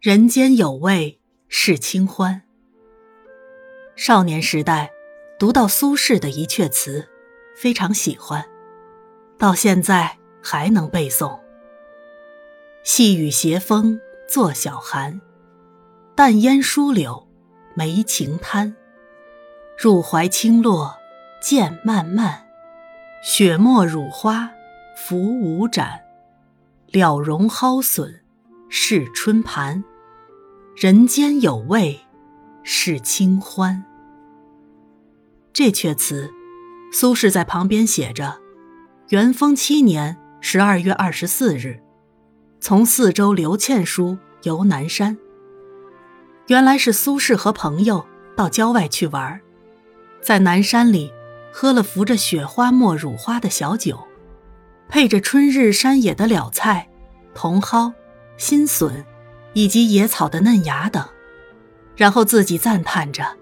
人间有味是清欢。少年时代读到苏轼的一阙词，非常喜欢，到现在还能背诵。细雨斜风作晓寒，淡烟疏柳眉晴滩。入怀轻落渐漫漫，雪沫乳花浮无展。了容蒿笋是春盘。人间有味是清欢。这阙词，苏轼在旁边写着：“元丰七年十二月二十四日，从四州刘倩书游南山。”原来是苏轼和朋友到郊外去玩，在南山里喝了浮着雪花沫乳花的小酒，配着春日山野的了菜，茼蒿、新笋。以及野草的嫩芽等，然后自己赞叹着：“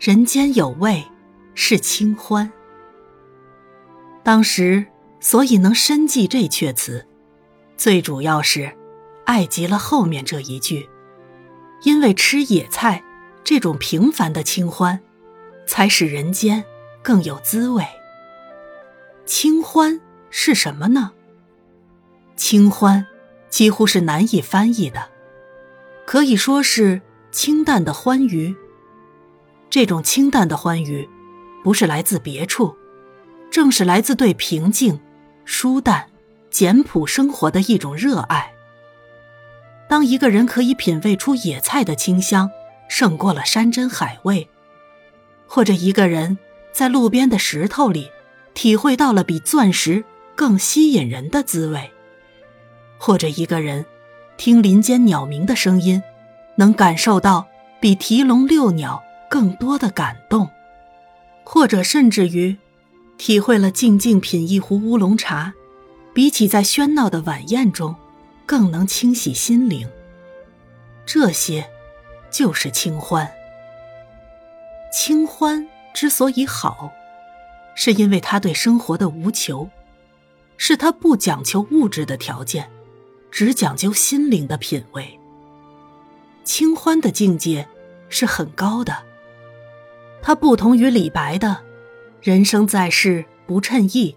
人间有味是清欢。”当时所以能深记这阙词，最主要是爱极了后面这一句，因为吃野菜这种平凡的清欢，才使人间更有滋味。清欢是什么呢？清欢几乎是难以翻译的。可以说是清淡的欢愉。这种清淡的欢愉，不是来自别处，正是来自对平静、舒淡、简朴生活的一种热爱。当一个人可以品味出野菜的清香胜过了山珍海味，或者一个人在路边的石头里体会到了比钻石更吸引人的滋味，或者一个人。听林间鸟鸣的声音，能感受到比提笼遛鸟更多的感动，或者甚至于，体会了静静品一壶乌龙茶，比起在喧闹的晚宴中，更能清洗心灵。这些，就是清欢。清欢之所以好，是因为他对生活的无求，是他不讲求物质的条件。只讲究心灵的品味。清欢的境界是很高的，它不同于李白的“人生在世不称意，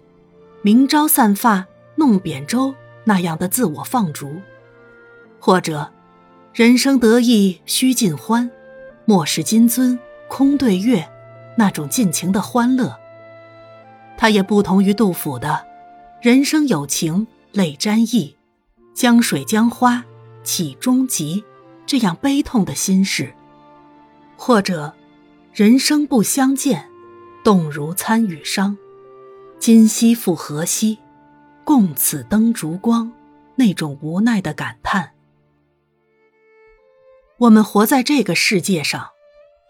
明朝散发弄扁舟”那样的自我放逐，或者“人生得意须尽欢，莫使金樽空对月”那种尽情的欢乐。它也不同于杜甫的“人生有情泪沾衣”。江水江花起终极，这样悲痛的心事；或者，人生不相见，动如参与商。今夕复何夕，共此灯烛光。那种无奈的感叹。我们活在这个世界上，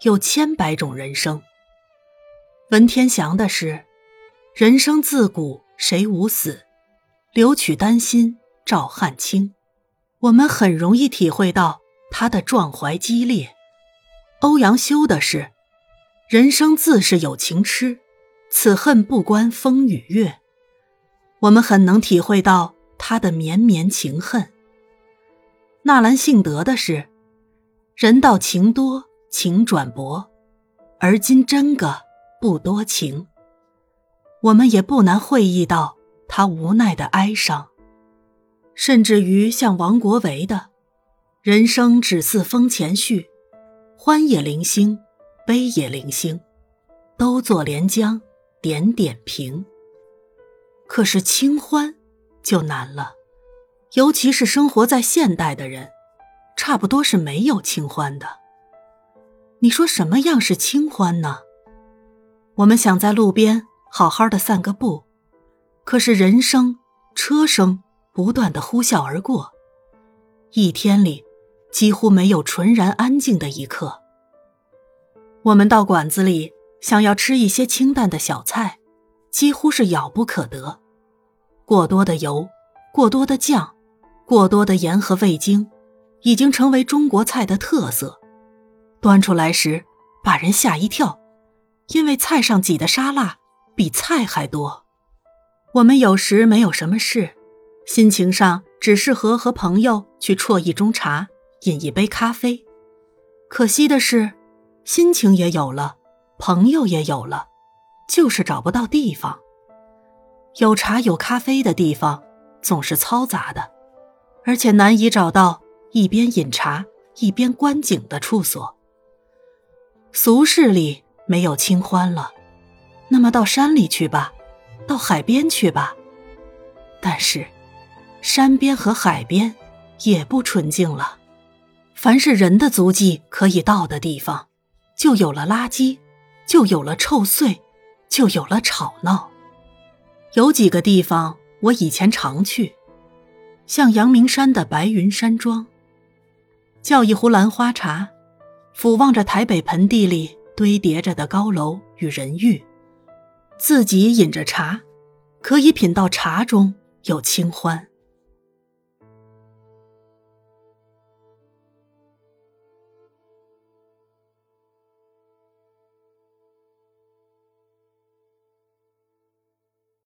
有千百种人生。文天祥的诗：“人生自古谁无死，留取丹心。”赵汉卿，我们很容易体会到他的壮怀激烈。欧阳修的是“人生自是有情痴，此恨不关风与月”，我们很能体会到他的绵绵情恨。纳兰性德的是“人道情多情转薄，而今真个不多情”，我们也不难会意到他无奈的哀伤。甚至于像王国维的“人生只似风前絮，欢也零星，悲也零星，都作连江点点平。”可是清欢就难了，尤其是生活在现代的人，差不多是没有清欢的。你说什么样是清欢呢？我们想在路边好好的散个步，可是人声、车声。不断的呼啸而过，一天里几乎没有纯然安静的一刻。我们到馆子里想要吃一些清淡的小菜，几乎是遥不可得。过多的油，过多的酱，过多的盐和味精，已经成为中国菜的特色。端出来时把人吓一跳，因为菜上挤的沙拉比菜还多。我们有时没有什么事。心情上只适合和朋友去啜一盅茶，饮一杯咖啡。可惜的是，心情也有了，朋友也有了，就是找不到地方。有茶有咖啡的地方总是嘈杂的，而且难以找到一边饮茶一边观景的处所。俗世里没有清欢了，那么到山里去吧，到海边去吧。但是，山边和海边也不纯净了。凡是人的足迹可以到的地方，就有了垃圾，就有了臭碎，就有了吵闹。有几个地方我以前常去，像阳明山的白云山庄，叫一壶兰花茶，俯望着台北盆地里堆叠着的高楼与人欲，自己饮着茶，可以品到茶中。有清欢。